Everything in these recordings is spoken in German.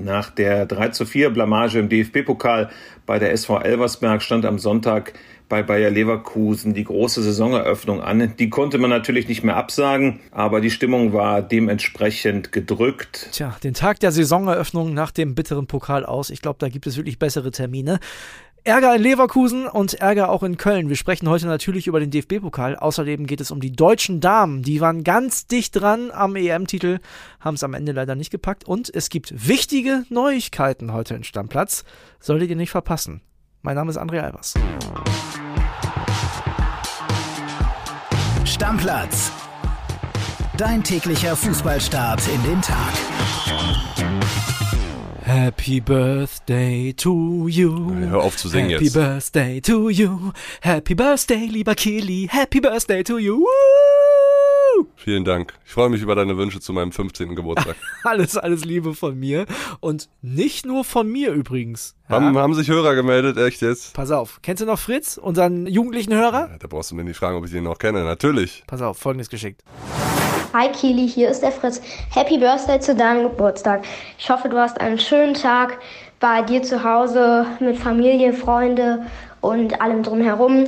Nach der 3 zu 4 Blamage im DFB-Pokal bei der SV Elversberg stand am Sonntag bei Bayer Leverkusen die große Saisoneröffnung an. Die konnte man natürlich nicht mehr absagen, aber die Stimmung war dementsprechend gedrückt. Tja, den Tag der Saisoneröffnung nach dem bitteren Pokal aus. Ich glaube, da gibt es wirklich bessere Termine. Ärger in Leverkusen und Ärger auch in Köln. Wir sprechen heute natürlich über den DFB-Pokal. Außerdem geht es um die deutschen Damen. Die waren ganz dicht dran am EM-Titel, haben es am Ende leider nicht gepackt. Und es gibt wichtige Neuigkeiten heute in Stammplatz. Solltet ihr nicht verpassen. Mein Name ist André Albers. Stammplatz. Dein täglicher Fußballstart in den Tag. Happy Birthday to you. Hör auf zu singen Happy jetzt. Birthday to you. Happy Birthday, lieber Kili. Happy Birthday to you. Woo! Vielen Dank. Ich freue mich über deine Wünsche zu meinem 15. Geburtstag. Alles, alles Liebe von mir. Und nicht nur von mir übrigens. Ja? haben, haben sich Hörer gemeldet, echt jetzt? Pass auf. Kennst du noch Fritz, unseren jugendlichen Hörer? Ja, Da brauchst du mir nicht fragen, ob ich den noch kenne. Natürlich. Pass auf, folgendes geschickt. Hi Kili, hier ist der Fritz. Happy Birthday zu deinem Geburtstag. Ich hoffe, du hast einen schönen Tag bei dir zu Hause mit Familie, Freunde und allem drumherum.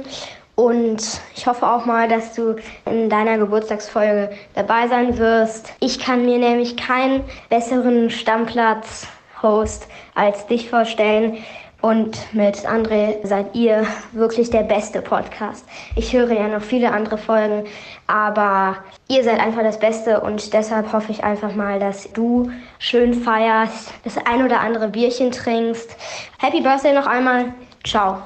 Und ich hoffe auch mal, dass du in deiner Geburtstagsfolge dabei sein wirst. Ich kann mir nämlich keinen besseren Stammplatz-Host als dich vorstellen. Und mit André seid ihr wirklich der beste Podcast. Ich höre ja noch viele andere Folgen, aber ihr seid einfach das Beste und deshalb hoffe ich einfach mal, dass du schön feierst, das ein oder andere Bierchen trinkst. Happy Birthday noch einmal. Ciao.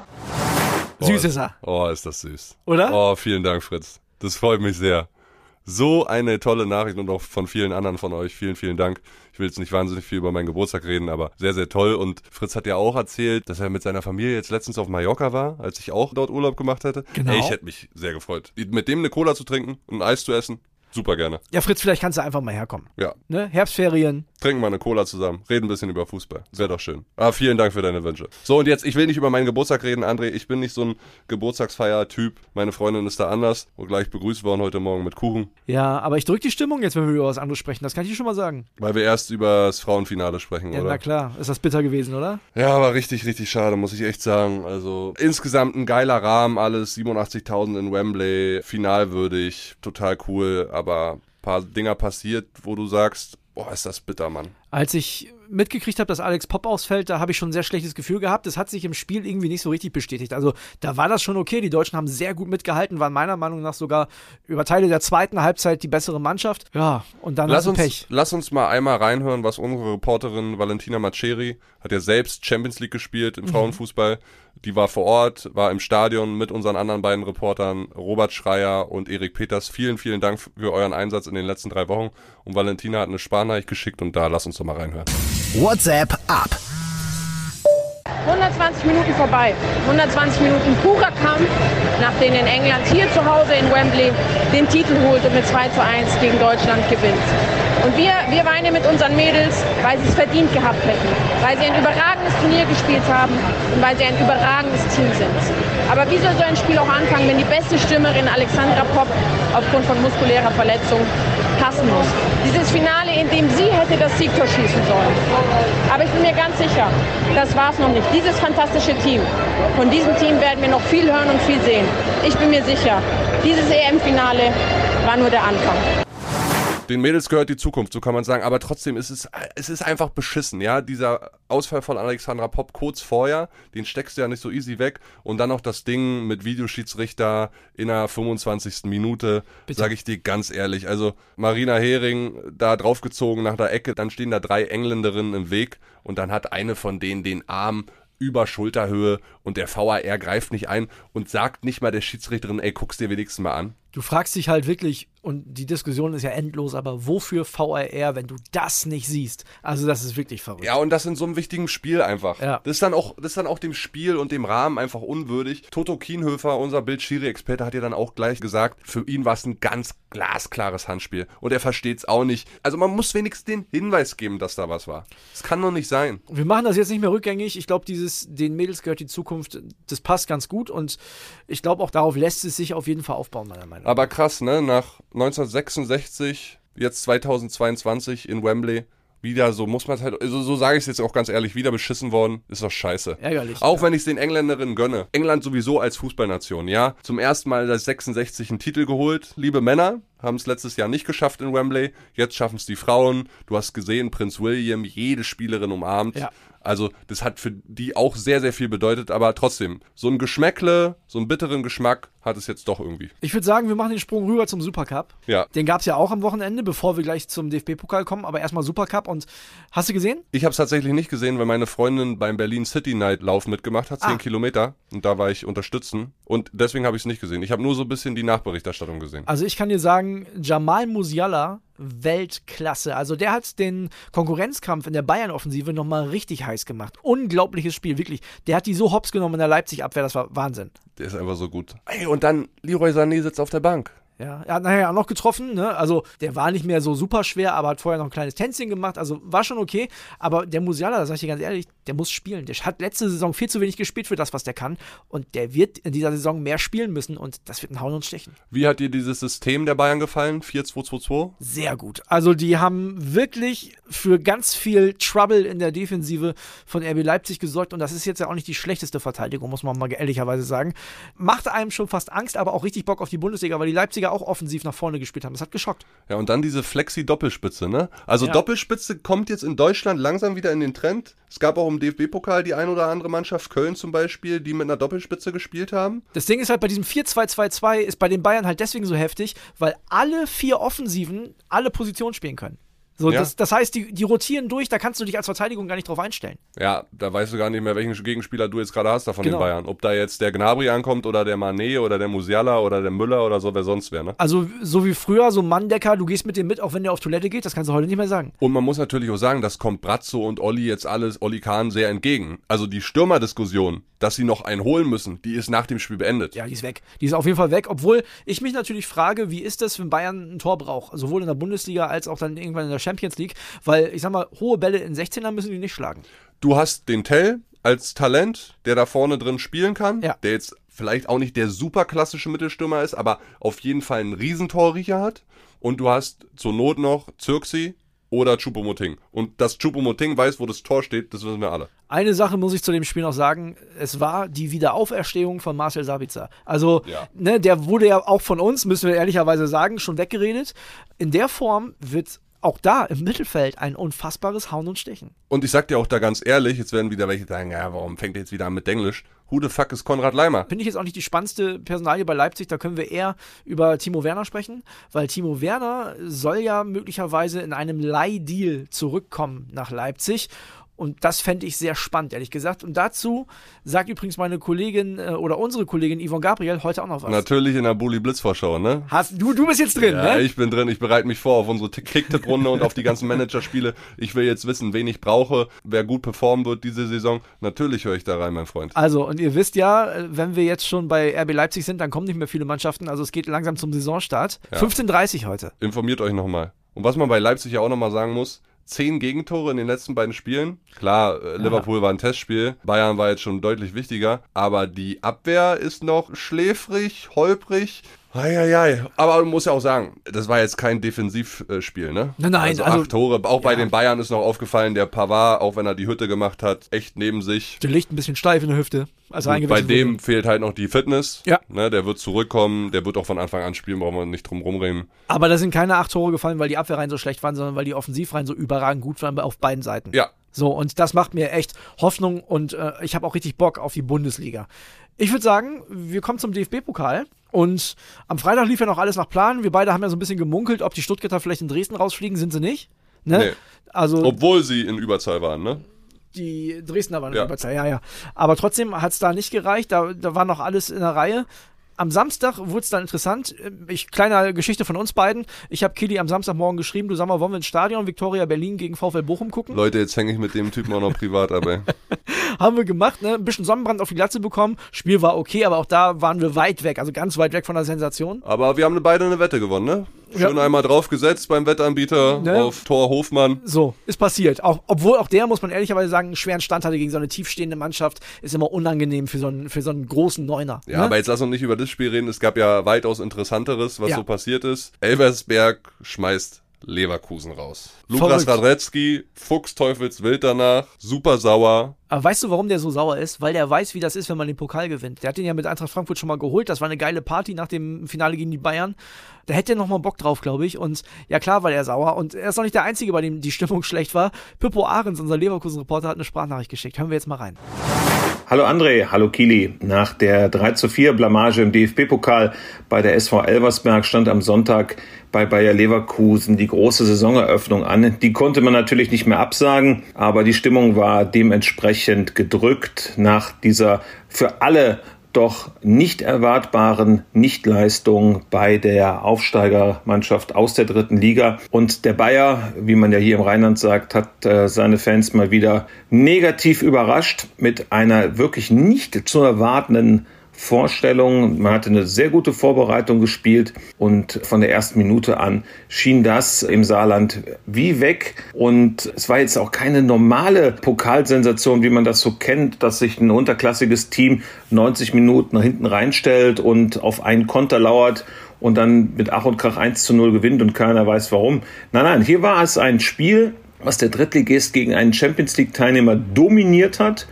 Süß ist er. Oh, ist das süß. Oder? Oh, vielen Dank, Fritz. Das freut mich sehr. So eine tolle Nachricht und auch von vielen anderen von euch. Vielen, vielen Dank. Ich will jetzt nicht wahnsinnig viel über meinen Geburtstag reden, aber sehr, sehr toll. Und Fritz hat ja auch erzählt, dass er mit seiner Familie jetzt letztens auf Mallorca war, als ich auch dort Urlaub gemacht hätte. Genau. Ey, ich hätte mich sehr gefreut. Mit dem eine Cola zu trinken und ein Eis zu essen, super gerne. Ja, Fritz, vielleicht kannst du einfach mal herkommen. Ja, Ne? Herbstferien. Trinken mal eine Cola zusammen, reden ein bisschen über Fußball. Wäre doch schön. Ah, vielen Dank für deine Wünsche. So, und jetzt, ich will nicht über meinen Geburtstag reden, André. Ich bin nicht so ein Geburtstagsfeier-Typ. Meine Freundin ist da anders und gleich begrüßt worden heute Morgen mit Kuchen, Ja, aber ich drücke die Stimmung jetzt, wenn wir über was anderes sprechen. Das kann ich dir schon mal sagen. weil wir erst über das Frauenfinale sprechen, Ja, oder? na klar. Ist das bitter gewesen, oder? Ja, war richtig, richtig schade, muss ich echt sagen. Also insgesamt ein geiler Rahmen, alles 87.000 in Wembley, finalwürdig, total cool, aber ein paar Dinger passiert, wo du sagst, boah, ist das bitter, Mann. Als ich mitgekriegt habe, dass Alex Pop ausfällt, da habe ich schon ein sehr schlechtes Gefühl gehabt. Das hat sich im Spiel irgendwie nicht so richtig bestätigt. Also da war das schon okay. Die Deutschen haben sehr gut mitgehalten, waren meiner Meinung nach sogar über Teile der zweiten Halbzeit die bessere Mannschaft. Ja, und dann Lass uns, Pech. lass uns mal einmal reinhören, was unsere Reporterin Valentina Maceri hat ja selbst Champions League gespielt im Mhm. Frauenfußball. Die war vor Ort, war im Stadion mit unseren anderen beiden Reportern, Robert Schreier und Erik Peters. Vielen, vielen Dank für euren Einsatz in den letzten drei Wochen. Und Valentina hat eine Sparnachricht geschickt und da lass uns doch mal reinhören. WhatsApp ab. 120 Minuten vorbei. 120 Minuten purer Kampf, nachdem in England hier zu Hause in Wembley den Titel holt und mit 2 zu 1 gegen Deutschland gewinnt. Und wir, wir weinen mit unseren Mädels, weil sie es verdient gehabt hätten, weil sie ein überragendes Turnier gespielt haben und weil sie ein überragendes Team sind. Aber wie soll so ein Spiel auch anfangen, wenn die beste Stürmerin Alexandra Popp aufgrund von muskulärer Verletzung passen muss? Dieses Finale, in dem sie hätte das Siegtor schießen sollen. Aber ich bin mir ganz sicher, das war es noch nicht. Dieses fantastische Team, von diesem Team werden wir noch viel hören und viel sehen. Ich bin mir sicher, dieses EM-Finale war nur der Anfang. Den Mädels gehört die Zukunft, so kann man sagen. Aber trotzdem ist es, es ist einfach beschissen, ja. Dieser Ausfall von Alexandra Popp kurz vorher, den steckst du ja nicht so easy weg. Und dann noch das Ding mit Videoschiedsrichter in der 25. Minute, sage ich dir ganz ehrlich. Also Marina Hering da draufgezogen nach der Ecke, dann stehen da drei Engländerinnen im Weg und dann hat eine von denen den Arm über Schulterhöhe und der VAR greift nicht ein und sagt nicht mal der Schiedsrichterin, ey, guck's dir wenigstens mal an. Du fragst dich halt wirklich, und die Diskussion ist ja endlos, aber wofür VAR, wenn du das nicht siehst? Also das ist wirklich verrückt. Ja, und das in so einem wichtigen Spiel einfach. Ja. Das, ist dann auch, das ist dann auch dem Spiel und dem Rahmen einfach unwürdig. Toto Kienhöfer, unser Bild-Schiri-Experte, hat ja dann auch gleich gesagt, für ihn war es ein ganz glasklares Handspiel. Und er versteht es auch nicht. Also man muss wenigstens den Hinweis geben, dass da was war. Das kann doch nicht sein. Wir machen das jetzt nicht mehr rückgängig. Ich glaube, dieses, den Mädels gehört die Zukunft, das passt ganz gut und ich glaube auch darauf lässt es sich auf jeden Fall aufbauen, meiner Meinung nach. Aber krass, ne? Nach 1966, jetzt 2022 in Wembley wieder so, muss man halt, also so sage ich es jetzt auch ganz ehrlich, wieder beschissen worden, ist doch scheiße. Ärgerlich. Auch wenn ich es den Engländerinnen gönne. England sowieso als Fußballnation, ja. Zum ersten Mal seit 66 einen Titel geholt, liebe Männer. Haben es letztes Jahr nicht geschafft in Wembley. Jetzt schaffen es die Frauen. Du hast gesehen, Prinz William, jede Spielerin umarmt. Ja. Also, das hat für die auch sehr, sehr viel bedeutet, aber trotzdem, so ein Geschmäckle, so einen bitteren Geschmack hat es jetzt doch irgendwie. Ich würde sagen, wir machen den Sprung rüber zum Supercup. Ja. Den gab es ja auch am Wochenende, bevor wir gleich zum DFB-Pokal kommen, aber erstmal Supercup. Und hast du gesehen? Ich habe es tatsächlich nicht gesehen, weil meine Freundin beim Berlin City Night Lauf mitgemacht hat, 10 Ah. Kilometer. Und da war ich unterstützen. Und deswegen habe ich es nicht gesehen. Ich habe nur so ein bisschen die Nachberichterstattung gesehen. Also ich kann dir sagen, Jamal Musiala, Weltklasse. Also der hat den Konkurrenzkampf in der Bayern-Offensive nochmal richtig heiß gemacht. Unglaubliches Spiel, wirklich. Der hat die so hops genommen in der Leipzig-Abwehr, das war Wahnsinn. Der ist einfach so gut. Ey, und dann Leroy Sané sitzt auf der Bank. Ja, er hat nachher auch noch getroffen, ne? Also der war nicht mehr so super schwer, aber hat vorher noch ein kleines Tänzchen gemacht, also war schon okay. Aber der Musiala, da sag ich dir ganz ehrlich, der muss spielen. Der hat letzte Saison viel zu wenig gespielt für das, was der kann. Und der wird in dieser Saison mehr spielen müssen und das wird ein Hauen und Stechen. Wie hat dir dieses System der Bayern gefallen? 4-2-2-2? Sehr gut. Also die haben wirklich für ganz viel Trouble in der Defensive von RB Leipzig gesorgt und das ist jetzt ja auch nicht die schlechteste Verteidigung, muss man mal ehrlicherweise sagen. Macht einem schon fast Angst, aber auch richtig Bock auf die Bundesliga, weil die Leipziger auch offensiv nach vorne gespielt haben. Das hat geschockt. Ja, und dann diese Flexi-Doppelspitze, ne? Also Ja. Doppelspitze kommt jetzt in Deutschland langsam wieder in den Trend. Es gab auch im DFB-Pokal die ein oder andere Mannschaft, Köln zum Beispiel, die mit einer Doppelspitze gespielt haben. Das Ding ist halt bei diesem 4-2-2-2 ist bei den Bayern halt deswegen so heftig, weil alle vier Offensiven alle Positionen spielen können. So, Ja. das, das heißt, die, die rotieren durch, da kannst du dich als Verteidigung gar nicht drauf einstellen. Ja, da weißt du gar nicht mehr, welchen Gegenspieler du jetzt gerade hast da von Genau. den Bayern. Ob da jetzt der Gnabry ankommt oder der Mané oder der Musiala oder der Müller oder so, wer sonst wäre, ne? Also, so wie früher, so Manndecker, du gehst mit dem mit, auch wenn der auf Toilette geht, das kannst du heute nicht mehr sagen. Und man muss natürlich auch sagen, das kommt Brazzo und Olli jetzt alles, Olli Kahn sehr entgegen. Also die Stürmerdiskussion, dass sie noch einen holen müssen, die ist nach dem Spiel beendet. Ja, die ist weg. Die ist auf jeden Fall weg, obwohl ich mich natürlich frage, wie ist das, wenn Bayern ein Tor braucht? Sowohl in der Bundesliga als auch dann irgendwann in der Champions League, weil ich sag mal, hohe Bälle in 16er müssen die nicht schlagen. Du hast den Tell als Talent, der da vorne drin spielen kann, Ja. der jetzt vielleicht auch nicht der super klassische Mittelstürmer ist, aber auf jeden Fall einen Riesentorriecher hat. Und du hast zur Not noch Zirksi oder Choupo-Moting. Und dass Choupo-Moting weiß, wo das Tor steht, das wissen wir alle. Eine Sache muss ich zu dem Spiel noch sagen, es war die Wiederauferstehung von Marcel Sabitzer. Also, Ja. ne, der wurde ja auch von uns, müssen wir ehrlicherweise sagen, schon weggeredet. In der Form wird auch da im Mittelfeld ein unfassbares Hauen und Stechen. Und ich sag dir auch da ganz ehrlich, jetzt werden wieder welche sagen, ja, warum fängt er jetzt wieder an mit Englisch? Who the fuck ist Konrad Leimer? Finde ich jetzt auch nicht die spannendste Personalie bei Leipzig. Da können wir eher über Timo Werner sprechen, weil Timo Werner soll ja möglicherweise in einem Leihdeal zurückkommen nach Leipzig. Und das fände ich sehr spannend, ehrlich gesagt. Und dazu sagt übrigens meine Kollegin äh, oder unsere Kollegin Yvonne Gabriel heute auch noch was. Natürlich in der Bully Blitzvorschau, ne? Hast, du, du bist jetzt drin, Ja, ne? ich bin drin, ich bereite mich vor auf unsere Kicktipp-Runde und auf die ganzen Managerspiele. Ich will jetzt wissen, wen ich brauche, wer gut performen wird diese Saison. Natürlich höre ich da rein, mein Freund. Also, und ihr wisst ja, äh, wenn wir jetzt schon bei RB Leipzig sind, dann kommen nicht mehr viele Mannschaften. Also es geht langsam zum Saisonstart. 15.30 heute. Informiert euch nochmal. Und was man bei Leipzig ja auch nochmal sagen muss, zehn Gegentore in den letzten beiden Spielen. Klar, äh, Liverpool war ein Testspiel, Bayern war jetzt schon deutlich wichtiger, aber die Abwehr ist noch schläfrig, holprig. Eieiei. Aber man muss ja auch sagen, das war jetzt kein Defensivspiel, ne? Nein, nein, Also, also- acht Tore. Auch bei Ja. den Bayern ist noch aufgefallen, der Pavard, auch wenn er die Hütte gemacht hat, echt neben sich. Der liegt ein bisschen steif in der Hüfte. Also bei dem wurde. fehlt halt noch die Fitness. Ja. Ne, der wird zurückkommen, der wird auch von Anfang an spielen, brauchen wir nicht drum rumreden. Aber da sind keine acht Tore gefallen, weil die Abwehrreihen so schlecht waren, sondern weil die Offensivreihen so überragend gut waren auf beiden Seiten. Ja, So, und das macht mir echt Hoffnung und äh, ich habe auch richtig Bock auf die Bundesliga. Ich würde sagen, wir kommen zum DFB-Pokal. Und am Freitag lief ja noch alles nach Plan. Wir beide haben ja so ein bisschen gemunkelt, ob die Stuttgarter vielleicht in Dresden rausfliegen, sind sie nicht. Ne? Nee. Also obwohl sie in Überzahl waren, ne? die Dresdner waren Ja. ja. Überzahl, ja, ja. Aber trotzdem hat es da nicht gereicht. Da, da war noch alles in der Reihe. Am Samstag wurde es dann interessant. Ich, kleine Geschichte von uns beiden. Ich habe Kili am Samstagmorgen geschrieben, du sag mal, wollen wir ins Stadion Viktoria Berlin gegen VfL Bochum gucken? Leute, jetzt hänge ich mit dem Typen auch noch privat ab, ey. Haben wir gemacht, ne? Ein bisschen Sonnenbrand auf die Glatze bekommen. Spiel war okay, aber auch da waren wir weit weg, also ganz weit weg von der Sensation. Aber wir haben beide eine Wette gewonnen, ne? Schön Ja. einmal draufgesetzt beim Wettanbieter Ne? auf Tor Hofmann. So, ist passiert. Auch, obwohl auch der, muss man ehrlicherweise sagen, einen schweren Stand hatte gegen so eine tiefstehende Mannschaft, ist immer unangenehm für so einen, für so einen großen Neuner. Ja, ne? aber jetzt lass uns nicht über das Spiel reden. Es gab ja weitaus interessanteres, was Ja. so passiert ist. Elversberg schmeißt Leverkusen raus. Lukas Radretzky, Fuchsteufelswild danach, super sauer. Aber weißt du, warum der so sauer ist? Weil der weiß, wie das ist, wenn man den Pokal gewinnt. Der hat den ja mit Eintracht Frankfurt schon mal geholt. Das war eine geile Party nach dem Finale gegen die Bayern. Da hätte er noch mal Bock drauf, glaube ich. Und ja, klar war er sauer. Und er ist noch nicht der Einzige, bei dem die Stimmung schlecht war. Pippo Ahrens, unser Leverkusen-Reporter, hat eine Sprachnachricht geschickt. Hören wir jetzt mal rein. Hallo André, hallo Kili. Nach der 3 zu 4 Blamage im DFB-Pokal bei der SV Elversberg stand am Sonntag bei Bayer Leverkusen die große Saisoneröffnung an. Die konnte man natürlich nicht mehr absagen, aber die Stimmung war dementsprechend gedrückt nach dieser für alle doch nicht erwartbaren Nichtleistung bei der Aufsteigermannschaft aus der dritten Liga. Und der Bayer, wie man ja hier im Rheinland sagt, hat äh, seine Fans mal wieder negativ überrascht mit einer wirklich nicht zu erwartenden Vorstellung. Man hatte eine sehr gute Vorbereitung gespielt und von der ersten Minute an schien das im Saarland wie weg. Und es war jetzt auch keine normale Pokalsensation, wie man das so kennt, dass sich ein unterklassiges Team 90 Minuten nach hinten reinstellt und auf einen Konter lauert und dann mit Ach und Krach 1 zu 0 gewinnt und keiner weiß warum. Nein, nein, hier war es ein Spiel, was der Drittligist gegen einen Champions League Teilnehmer dominiert hat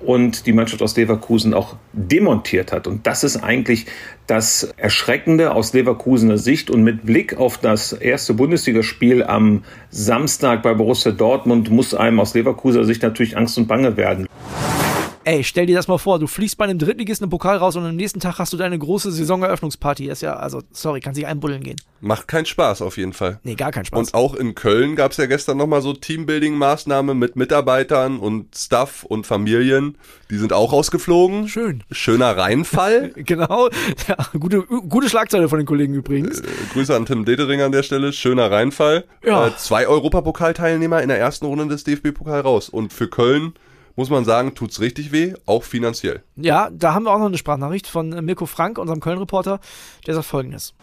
und die Mannschaft aus Leverkusen auch demontiert hat. Und das ist eigentlich das Erschreckende aus Leverkusener Sicht. Und mit Blick auf das erste Bundesligaspiel am Samstag bei Borussia Dortmund muss einem aus Leverkusener Sicht natürlich Angst und Bange werden. Ey, stell dir das mal vor, du fliegst bei einem Drittligisten im Pokal raus und am nächsten Tag hast du deine große Saisoneröffnungsparty. Das ist ja, also, sorry, kann sich einbuddeln gehen. Macht keinen Spaß auf jeden Fall. Nee, gar keinen Spaß. Und auch in Köln gab es ja gestern nochmal so Teambuilding-Maßnahmen mit Mitarbeitern und Staff und Familien. Die sind auch rausgeflogen. Schön. Schöner Reinfall. genau. Ja, gute, gute Schlagzeile von den Kollegen übrigens. Äh, Grüße an Tim Dedering an der Stelle. Schöner Reinfall. Ja. Äh, zwei Europapokalteilnehmer in der ersten Runde des DFB-Pokal raus. Und für Köln muss man sagen, tut's richtig weh, auch finanziell. Ja, da haben wir auch noch eine Sprachnachricht von Mirko Frank, unserem Köln-Reporter, der sagt folgendes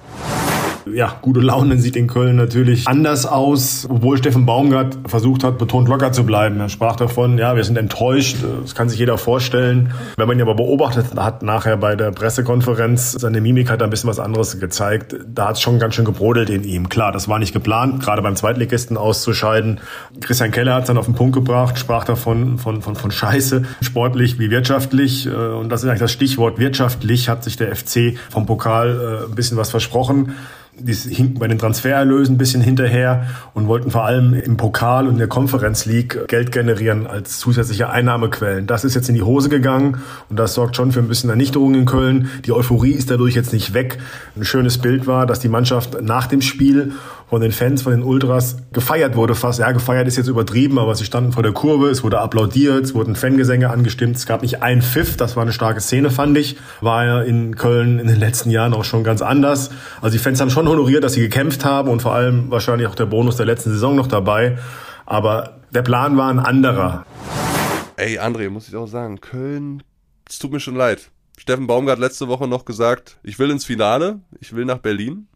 ja, gute Laune sieht in Köln natürlich anders aus, obwohl Steffen Baumgart versucht hat, betont locker zu bleiben. Er sprach davon, ja, wir sind enttäuscht, das kann sich jeder vorstellen. Wenn man ihn aber beobachtet hat, nachher bei der Pressekonferenz, seine Mimik hat da ein bisschen was anderes gezeigt. Da hat es schon ganz schön gebrodelt in ihm. Klar, das war nicht geplant, gerade beim Zweitligisten auszuscheiden. Christian Keller hat es dann auf den Punkt gebracht, sprach davon von, von, von Scheiße, sportlich wie wirtschaftlich. Und das ist eigentlich das Stichwort wirtschaftlich, hat sich der FC vom Pokal äh, ein bisschen was versprochen die hinken bei den Transfererlösen ein bisschen hinterher und wollten vor allem im Pokal und in der Conference League Geld generieren als zusätzliche Einnahmequellen. Das ist jetzt in die Hose gegangen und das sorgt schon für ein bisschen Ernüchterung in Köln. Die Euphorie ist dadurch jetzt nicht weg. Ein schönes Bild war, dass die Mannschaft nach dem Spiel von den Fans, von den Ultras gefeiert wurde fast. Ja, gefeiert ist jetzt übertrieben, aber sie standen vor der Kurve, es wurde applaudiert, es wurden Fangesänge angestimmt, es gab nicht ein Pfiff, das war eine starke Szene, fand ich. War ja in Köln in den letzten Jahren auch schon ganz anders. Also die Fans haben schon honoriert, dass sie gekämpft haben und vor allem wahrscheinlich auch der Bonus der letzten Saison noch dabei. Aber der Plan war ein anderer. Ey, André, muss ich auch sagen, Köln, es tut mir schon leid. Steffen Baumgart letzte Woche noch gesagt, ich will ins Finale, ich will nach Berlin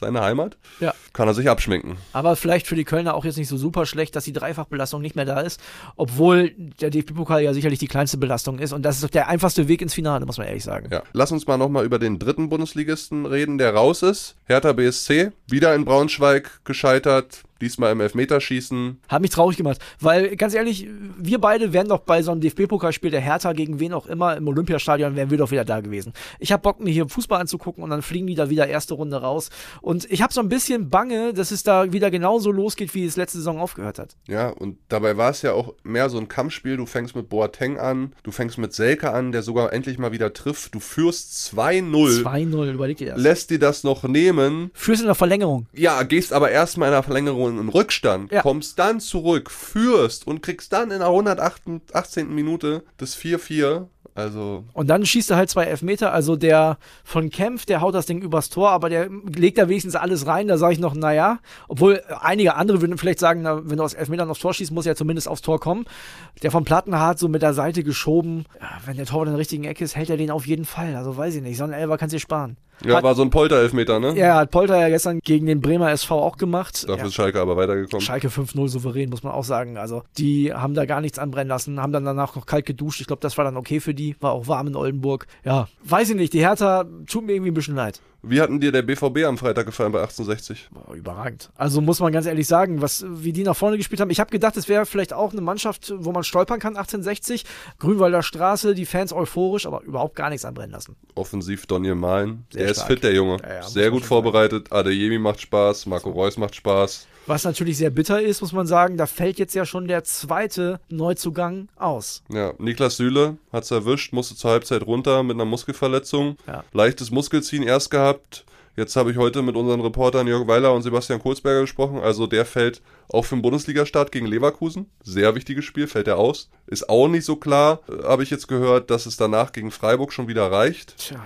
seine Heimat. Ja. Kann er sich abschminken. Aber vielleicht für die Kölner auch jetzt nicht so super schlecht, dass die Dreifachbelastung nicht mehr da ist, obwohl der DFB-Pokal ja sicherlich die kleinste Belastung ist und das ist doch der einfachste Weg ins Finale, muss man ehrlich sagen. Ja. Lass uns mal nochmal über den dritten Bundesligisten reden, der raus ist. Hertha BSC, wieder in Braunschweig gescheitert, diesmal im Elfmeterschießen. Hat mich traurig gemacht, weil ganz ehrlich, wir beide wären doch bei so einem DFB-Pokalspiel der Hertha gegen wen auch immer im Olympiastadion, wären wir doch wieder da gewesen. Ich habe Bock, mir hier Fußball anzugucken und dann fliegen die da wieder erste Runde raus. Und ich habe so ein bisschen Bange, dass es da wieder genauso losgeht, wie es letzte Saison aufgehört hat. Ja, und dabei war es ja auch mehr so ein Kampfspiel. Du fängst mit Boateng an, du fängst mit Selke an, der sogar endlich mal wieder trifft. Du führst 2-0. 2-0, überleg dir das. Lässt dir das noch nehmen. Führst in der Verlängerung. Ja, gehst aber erstmal in der Verlängerung in Rückstand, Ja. kommst dann zurück, führst und kriegst dann in der 118. Minute das 4-4. Also, Und dann schießt er halt zwei Elfmeter. Also der von Kempf, der haut das Ding übers Tor, aber der legt da wenigstens alles rein. Da sage ich noch, naja. Obwohl einige andere würden vielleicht sagen, na, wenn du aus Elfmetern aufs Tor schießt, muss er zumindest aufs Tor kommen. Der von Plattenhardt so mit der Seite geschoben. Ja, wenn der Torwart in der richtigen Ecke ist, hält er den auf jeden Fall. Also weiß ich nicht. So ein Elfer kannst du dir sparen. Ja, Hat- war so ein Polter-Elfmeter, ne? Ja, hat Polter ja gestern gegen den Bremer SV auch gemacht. Dafür ja. ist Schalke aber weitergekommen. Schalke 5-0 souverän, muss man auch sagen. Also, die haben da gar nichts anbrennen lassen, haben dann danach noch kalt geduscht. Ich glaube, das war dann okay für die. War auch warm in Oldenburg. Ja, weiß ich nicht. Die Hertha tut mir irgendwie ein bisschen leid. Wie hatten dir der BVB am Freitag gefallen bei 1860? Boah, überragend. Also muss man ganz ehrlich sagen, was, wie die nach vorne gespielt haben. Ich habe gedacht, es wäre vielleicht auch eine Mannschaft, wo man stolpern kann, 1860. Grünwalder Straße, die Fans euphorisch, aber überhaupt gar nichts anbrennen lassen. Offensiv Daniel Mahlen. Sehr Der ist stark. fit, der Junge. Ja, ja, Sehr gut vorbereitet. Adeyemi macht Spaß, Marco Reus macht Spaß. Was natürlich sehr bitter ist, muss man sagen, da fällt jetzt ja schon der zweite Neuzugang aus. Ja, Niklas Süle hat's erwischt, musste zur Halbzeit runter mit einer Muskelverletzung. Ja. Leichtes Muskelziehen erst gehabt. Jetzt habe ich heute mit unseren Reportern Jörg Weiler und Sebastian Kohlsberger gesprochen. Also der fällt auch für den Bundesligastart gegen Leverkusen. Sehr wichtiges Spiel, fällt er aus. Ist auch nicht so klar, äh, habe ich jetzt gehört, dass es danach gegen Freiburg schon wieder reicht. Tja.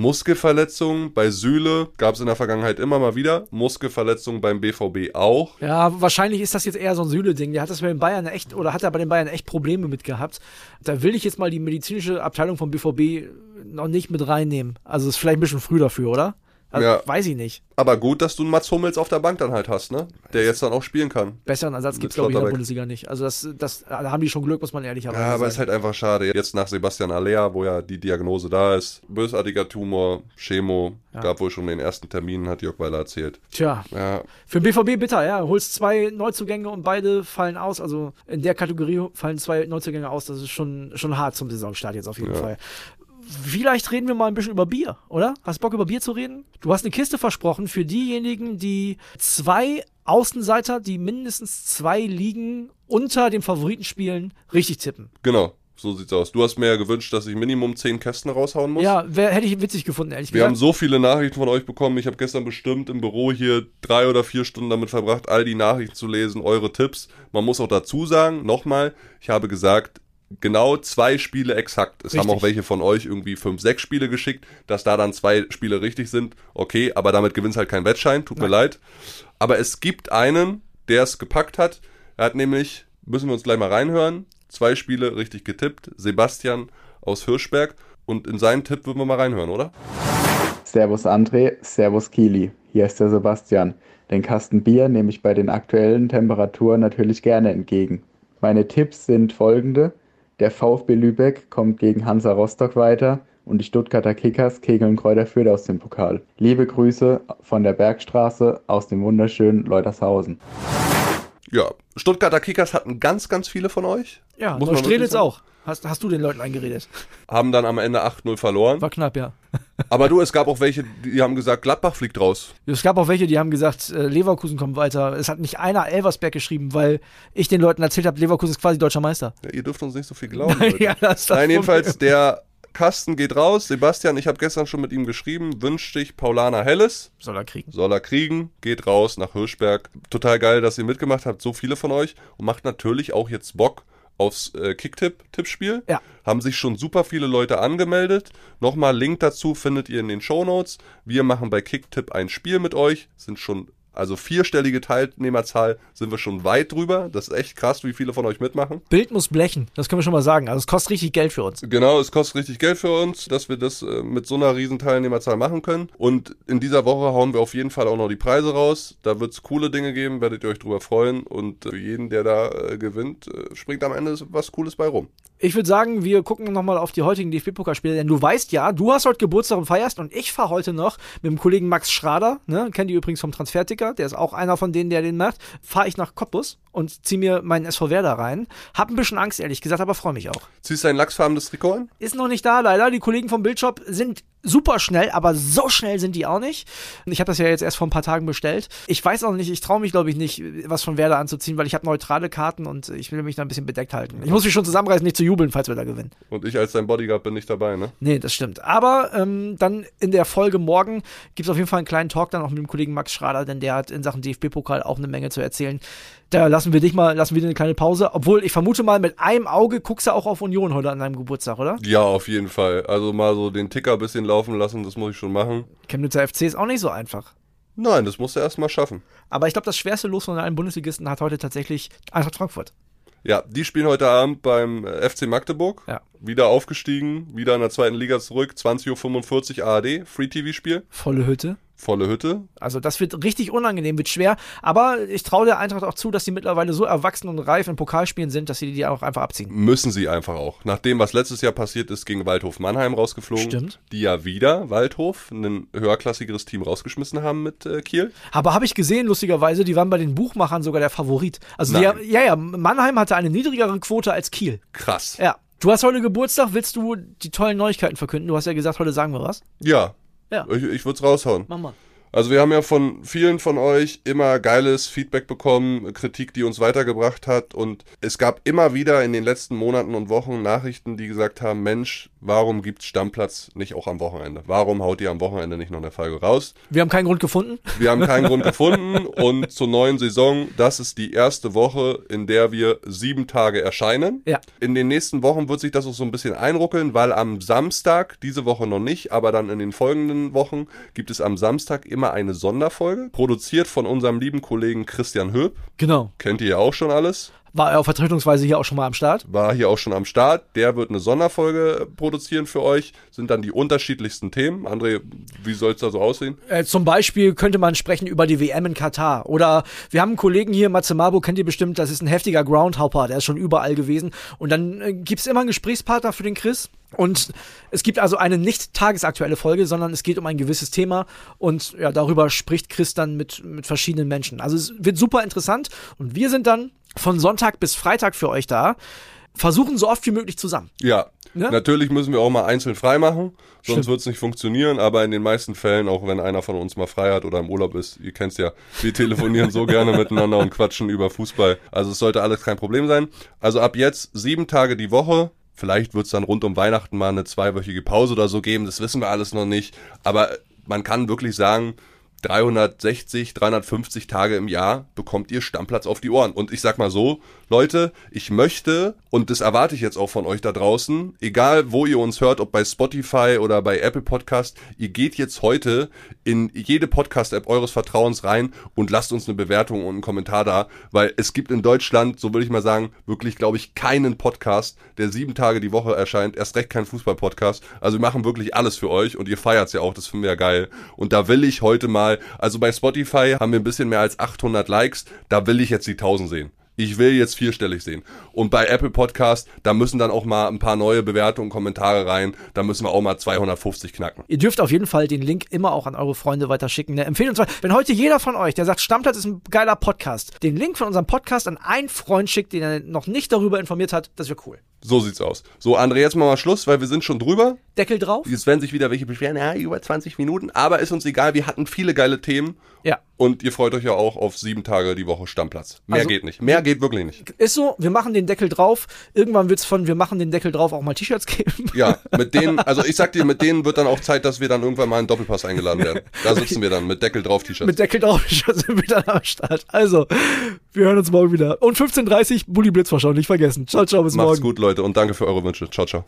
Muskelverletzungen bei Süle gab es in der Vergangenheit immer mal wieder. Muskelverletzungen beim BVB auch. Ja, wahrscheinlich ist das jetzt eher so ein Süle-Ding. Der hat das bei den Bayern echt, oder hat er bei den Bayern echt Probleme mit gehabt. Da will ich jetzt mal die medizinische Abteilung vom BVB noch nicht mit reinnehmen. Also ist vielleicht ein bisschen früh dafür, oder? Also, Ja. Weiß ich nicht. Aber gut, dass du einen Mats Hummels auf der Bank dann halt hast, ne? Der jetzt dann auch spielen kann. Besseren Ansatz gibt es, glaube ich, in der. Bundesliga nicht. Also das, das, da haben die schon Glück, muss man ehrlicherweise Ja, aber es ist sagen. halt einfach schade. Jetzt nach Sebastian Aller, wo ja die Diagnose da ist, bösartiger Tumor, Chemo, gab wohl schon den ersten Termin, hat Jörg Weiler erzählt. Tja, Ja, für den BVB bitter, ja. Holst zwei Neuzugänge und beide fallen aus. Also in der Kategorie fallen zwei Neuzugänge aus. Das ist schon, schon hart zum Saisonstart jetzt auf jeden Ja. Fall. Vielleicht reden wir mal ein bisschen über Bier, oder? Hast Bock über Bier zu reden? Du hast eine Kiste versprochen für diejenigen, die zwei Außenseiter, die mindestens zwei Ligen unter dem Favoriten spielen, richtig tippen. genau. So sieht's aus. Du hast mir ja gewünscht, dass ich Minimum 10 Kästen raushauen muss. Ja, wär, hätte ich witzig gefunden, ehrlich Wir haben gesagt. so viele Nachrichten von euch bekommen. Ich habe gestern bestimmt im Büro hier drei oder vier Stunden damit verbracht, all die Nachrichten zu lesen, eure Tipps. Man muss auch dazu sagen, nochmal, ich habe gesagt, genau zwei Spiele exakt. Es haben Richtig. auch welche von euch irgendwie fünf, sechs Spiele geschickt, dass da dann zwei Spiele richtig sind. Okay, aber damit gewinnst halt kein Wettschein, tut mir leid. Aber es gibt einen, der es gepackt hat. Er hat nämlich, müssen wir uns gleich mal reinhören, zwei Spiele richtig getippt. Sebastian aus Hirschberg. Und in seinen Tipp würden wir mal reinhören, oder? Servus André, Servus Kili. Hier ist der Sebastian. Den Kasten Bier nehme ich bei den aktuellen Temperaturen natürlich gerne entgegen. Meine Tipps sind folgende. Der VfB Lübeck kommt gegen Hansa Rostock weiter und die Stuttgarter Kickers kegeln Kräuter Fürth aus dem Pokal. Liebe Grüße von der Bergstraße aus dem wunderschönen Leutershausen. Ja, Stuttgarter Kickers hatten ganz, ganz viele von euch. Ja, Muss Neustrelitz auch. Hast, hast du den Leuten eingeredet? Haben dann am Ende 8-0 verloren. War knapp, ja. Aber du, es gab auch welche, die haben gesagt, Gladbach fliegt raus. Es gab auch welche, die haben gesagt, äh, Leverkusen kommt weiter. Es hat nicht einer Elversberg geschrieben, weil ich den Leuten erzählt habe, Leverkusen ist quasi deutscher Meister. Ja, ihr dürft uns nicht so viel glauben. Leute. ja, das ist das Nein, jedenfalls, der Kasten geht raus. Sebastian, ich habe gestern schon mit ihm geschrieben, wünscht dich Paulana Helles. Soll er kriegen. Soll er kriegen, geht raus nach Hirschberg. Total geil, dass ihr mitgemacht habt, so viele von euch. Und macht natürlich auch jetzt Bock aufs äh, Kicktipp-Tippspiel. Ja. Haben sich schon super viele Leute angemeldet. Nochmal Link dazu findet ihr in den Shownotes. Wir machen bei Kicktipp ein Spiel mit euch. Sind schon, also vierstellige Teilnehmerzahl sind wir schon weit drüber. Das ist echt krass, wie viele von euch mitmachen. Bild muss blechen, das können wir schon mal sagen. Also es kostet richtig Geld für uns. Genau, es kostet richtig Geld für uns, dass wir das äh, mit so einer riesen Teilnehmerzahl machen können. Und in dieser Woche hauen wir auf jeden Fall auch noch die Preise raus. Da wird es coole Dinge geben, werdet ihr euch drüber freuen. Und äh, für jeden, der da äh, gewinnt, äh, springt am Ende was Cooles bei rum. Ich würde sagen, wir gucken nochmal auf die heutigen DFB-Pokalspiele, denn du weißt ja, du hast heute Geburtstag und feierst und ich fahre heute noch mit dem Kollegen Max Schrader, ne, kennt ihr übrigens vom Transferticker, der ist auch einer von denen, der den macht, fahre ich nach Cottbus und zieh mir meinen SV Werder rein. Hab ein bisschen Angst, ehrlich gesagt, aber freue mich auch. Ziehst du ein lachsfarbenes Trikot an? Ist noch nicht da, leider. Die Kollegen vom Bildshop sind super schnell, aber so schnell sind die auch nicht. Ich habe das ja jetzt erst vor ein paar Tagen bestellt. Ich weiß auch nicht, ich traue mich, glaube ich, nicht, was von Werder anzuziehen, weil ich habe neutrale Karten und ich will mich da ein bisschen bedeckt halten. Ich muss mich schon zusammenreißen, nicht zu jubeln, falls wir da gewinnen. Und ich als dein Bodyguard bin nicht dabei, ne? Nee, das stimmt. Aber ähm, dann in der Folge morgen gibt es auf jeden Fall einen kleinen Talk dann auch mit dem Kollegen Max Schrader, denn der hat in Sachen DFB-Pokal auch eine Menge zu erzählen. Da lassen wir dich mal, lassen wir dir eine kleine Pause. Obwohl, ich vermute mal, mit einem Auge guckst du auch auf Union heute an deinem Geburtstag, oder? Ja, auf jeden Fall. Also mal so den Ticker ein bisschen laufen lassen, das muss ich schon machen. Chemnitzer FC ist auch nicht so einfach. Nein, das musst du erst mal schaffen. Aber ich glaube, das schwerste Los von allen Bundesligisten hat heute tatsächlich Eintracht Frankfurt. Ja, die spielen heute Abend beim äh, FC Magdeburg. Ja. Wieder aufgestiegen, wieder in der zweiten Liga zurück. 20.45 Uhr ARD, Free-TV-Spiel. Volle Hütte. Volle Hütte. Also das wird richtig unangenehm, wird schwer. Aber ich traue der Eintracht auch zu, dass sie mittlerweile so erwachsen und reif in Pokalspielen sind, dass sie die auch einfach abziehen. Müssen sie einfach auch. Nach dem, was letztes Jahr passiert ist, gegen Waldhof Mannheim rausgeflogen. Stimmt. Die ja wieder Waldhof, ein höherklassigeres Team rausgeschmissen haben mit äh, Kiel. Aber habe ich gesehen, lustigerweise, die waren bei den Buchmachern sogar der Favorit. Also die, ja, ja, Mannheim hatte eine niedrigere Quote als Kiel. Krass. Ja. Du hast heute Geburtstag, willst du die tollen Neuigkeiten verkünden? Du hast ja gesagt, heute sagen wir was. Ja. Ja. Ich, ich würde es raushauen. Mach mal. Also wir haben ja von vielen von euch immer geiles Feedback bekommen, Kritik, die uns weitergebracht hat und es gab immer wieder in den letzten Monaten und Wochen Nachrichten, die gesagt haben, Mensch, warum gibt's Stammplatz nicht auch am Wochenende? Warum haut ihr am Wochenende nicht noch eine Folge raus? Wir haben keinen Grund gefunden. Wir haben keinen Grund gefunden und zur neuen Saison, das ist die erste Woche, in der wir sieben Tage erscheinen. Ja. In den nächsten Wochen wird sich das auch so ein bisschen einruckeln, weil am Samstag, diese Woche noch nicht, aber dann in den folgenden Wochen gibt es am Samstag immer eine Sonderfolge, produziert von unserem lieben Kollegen Christian Höb. Genau. Kennt ihr ja auch schon alles. War er auf Vertretungsweise hier auch schon mal am Start. War hier auch schon am Start. Der wird eine Sonderfolge produzieren für euch. Sind dann die unterschiedlichsten Themen. André, wie soll es da so aussehen? Äh, zum Beispiel könnte man sprechen über die WM in Katar. Oder wir haben einen Kollegen hier, Matze Mabo, kennt ihr bestimmt, das ist ein heftiger Groundhopper, der ist schon überall gewesen. Und dann äh, gibt's immer einen Gesprächspartner für den Chris. Und es gibt also eine nicht tagesaktuelle Folge, sondern es geht um ein gewisses Thema und ja, darüber spricht Chris dann mit, mit verschiedenen Menschen. Also es wird super interessant und wir sind dann von Sonntag bis Freitag für euch da, versuchen so oft wie möglich zusammen. Ja. Ja? Natürlich müssen wir auch mal einzeln frei machen, sonst wird es nicht funktionieren, aber in den meisten Fällen, auch wenn einer von uns mal frei hat oder im Urlaub ist, ihr kennt's ja, wir telefonieren so gerne miteinander und quatschen über Fußball. Also es sollte alles kein Problem sein. Also ab jetzt sieben Tage die Woche. Vielleicht wird's dann rund um Weihnachten mal eine zweiwöchige Pause oder so geben, das wissen wir alles noch nicht. Aber man kann wirklich sagen, 360, 350 Tage im Jahr bekommt ihr Stammplatz auf die Ohren. Und ich sag mal so, Leute, ich möchte, und das erwarte ich jetzt auch von euch da draußen, egal wo ihr uns hört, ob bei Spotify oder bei Apple Podcast, ihr geht jetzt heute in jede Podcast-App eures Vertrauens rein und lasst uns eine Bewertung und einen Kommentar da, weil es gibt in Deutschland, so würde ich mal sagen, wirklich, glaube ich, keinen Podcast, der sieben Tage die Woche erscheint, erst recht kein Fußball-Podcast. Also wir machen wirklich alles für euch und ihr feiert's ja auch, das finden wir ja geil. Und da will ich heute mal, also bei Spotify haben wir ein bisschen mehr als 800 Likes, da will ich jetzt die 1000 sehen. Ich will jetzt vierstellig sehen. Und bei Apple Podcast, da müssen dann auch mal ein paar neue Bewertungen, Kommentare rein. Da müssen wir auch mal 250 knacken. Ihr dürft auf jeden Fall den Link immer auch an eure Freunde weiterschicken. Ne? Empfehlen uns. Wenn heute jeder von euch, der sagt, Stammplatz ist ein geiler Podcast, den Link von unserem Podcast an einen Freund schickt, den er noch nicht darüber informiert hat, das wäre cool. So sieht's aus. So, André, jetzt machen wir mal Schluss, weil wir sind schon drüber. Deckel drauf. Jetzt werden sich wieder welche beschweren, ja, über 20 Minuten. Aber ist uns egal, wir hatten viele geile Themen. Ja. Und ihr freut euch ja auch auf sieben Tage die Woche Stammplatz. Mehr Also- geht nicht. Mehr geht wirklich nicht. Ist so, wir machen den Deckel drauf. Irgendwann wird's von wir machen den Deckel drauf auch mal T-Shirts geben. Ja, mit denen, also ich sag dir, mit denen wird dann auch Zeit, dass wir dann irgendwann mal einen Doppelpass eingeladen werden. Da sitzen wir dann mit Deckel drauf T-Shirts. Mit Deckel drauf sind wir dann am Start. Also, wir hören uns morgen wieder. Und 15.30 Uhr, Bulli Blitzvorschau, nicht vergessen. Ciao, ciao, bis Macht's morgen. gut, Leute, und danke für eure Wünsche. Ciao, ciao.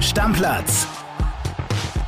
Stammplatz.